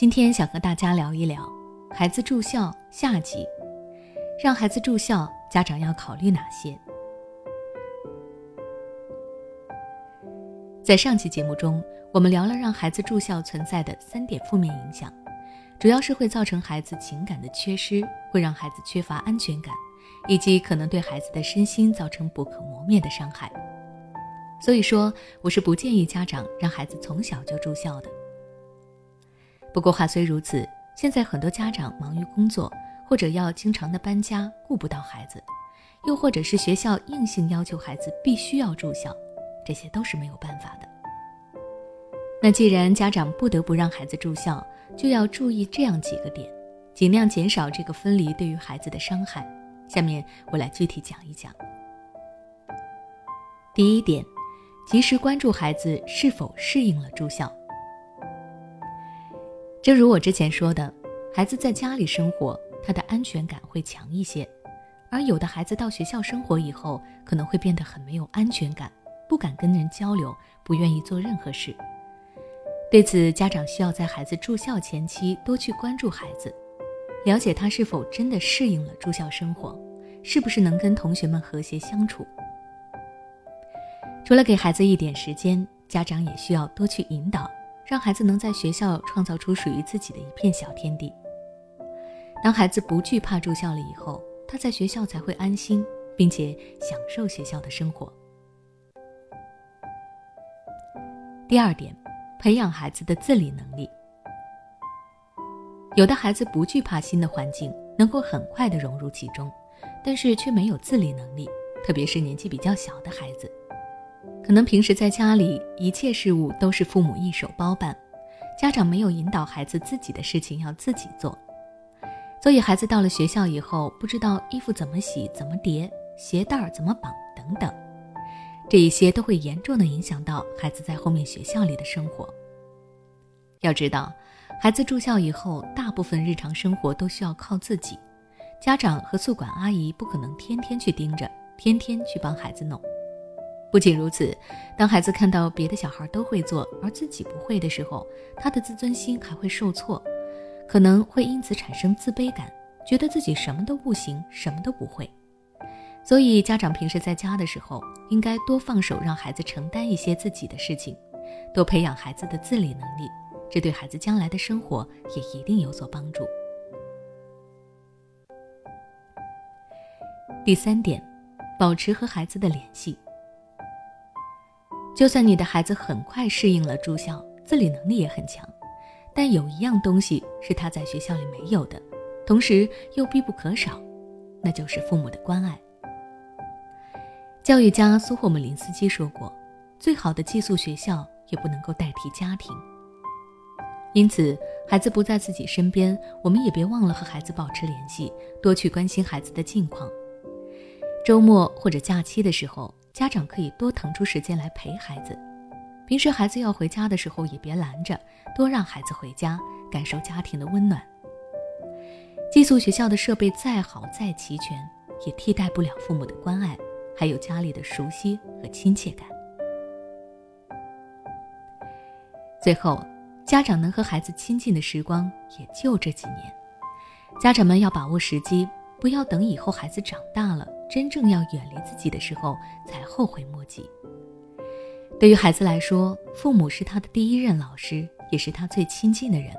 今天想和大家聊一聊孩子住校下集，让孩子住校，家长要考虑哪些？在上期节目中，我们聊了让孩子住校存在的三点负面影响，主要是会造成孩子情感的缺失，会让孩子缺乏安全感，以及可能对孩子的身心造成不可磨灭的伤害。所以说，我是不建议家长让孩子从小就住校的。不过话虽如此，现在很多家长忙于工作，或者要经常的搬家，顾不到孩子，又或者是学校硬性要求孩子必须要住校，这些都是没有办法的。那既然家长不得不让孩子住校，就要注意这样几个点，尽量减少这个分离对于孩子的伤害。下面我来具体讲一讲。第一点，及时关注孩子是否适应了住校。正如我之前说的，孩子在家里生活，他的安全感会强一些；而有的孩子到学校生活以后，可能会变得很没有安全感，不敢跟人交流，不愿意做任何事。对此，家长需要在孩子住校前期多去关注孩子，了解他是否真的适应了住校生活，是不是能跟同学们和谐相处。除了给孩子一点时间，家长也需要多去引导。让孩子能在学校创造出属于自己的一片小天地。当孩子不惧怕住校了以后，他在学校才会安心，并且享受学校的生活。第二点，培养孩子的自理能力。有的孩子不惧怕新的环境，能够很快的融入其中，但是却没有自理能力，特别是年纪比较小的孩子。可能平时在家里，一切事务都是父母一手包办，家长没有引导孩子自己的事情要自己做，所以孩子到了学校以后，不知道衣服怎么洗、怎么叠、鞋带儿怎么绑等等，这一些都会严重的影响到孩子在后面学校里的生活。要知道，孩子住校以后，大部分日常生活都需要靠自己，家长和宿管阿姨不可能天天去盯着，天天去帮孩子弄。不仅如此，当孩子看到别的小孩都会做，而自己不会的时候，他的自尊心还会受挫，可能会因此产生自卑感，觉得自己什么都不行，什么都不会。所以，家长平时在家的时候，应该多放手，让孩子承担一些自己的事情，多培养孩子的自理能力，这对孩子将来的生活也一定有所帮助。第三点，保持和孩子的联系。就算你的孩子很快适应了住校，自理能力也很强，但有一样东西是他在学校里没有的，同时又必不可少，那就是父母的关爱。教育家苏霍姆林斯基说过：“最好的寄宿学校也不能够代替家庭。”因此，孩子不在自己身边，我们也别忘了和孩子保持联系，多去关心孩子的近况。周末或者假期的时候。家长可以多腾出时间来陪孩子，平时孩子要回家的时候也别拦着，多让孩子回家，感受家庭的温暖。寄宿学校的设备再好再齐全，也替代不了父母的关爱，还有家里的熟悉和亲切感。最后，家长能和孩子亲近的时光也就这几年，家长们要把握时机，不要等以后孩子长大了。真正要远离自己的时候，才后悔莫及。对于孩子来说，父母是他的第一任老师，也是他最亲近的人。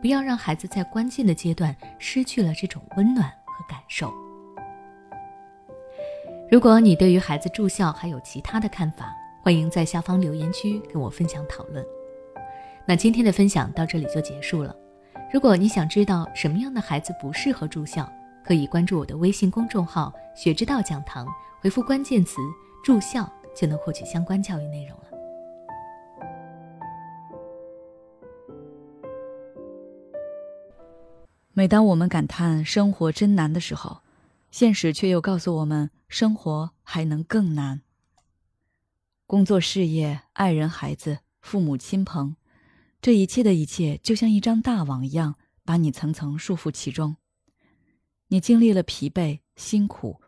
不要让孩子在关键的阶段失去了这种温暖和感受。如果你对于孩子住校还有其他的看法，欢迎在下方留言区跟我分享讨论。那今天的分享到这里就结束了。如果你想知道什么样的孩子不适合住校，可以关注我的微信公众号“学之道讲堂”，回复关键词“住校”就能获取相关教育内容了。每当我们感叹生活真难的时候，现实却又告诉我们，生活还能更难。工作、事业、爱人、孩子、父母亲朋，这一切的一切，就像一张大网一样，把你层层束缚其中。你经历了疲惫、辛苦、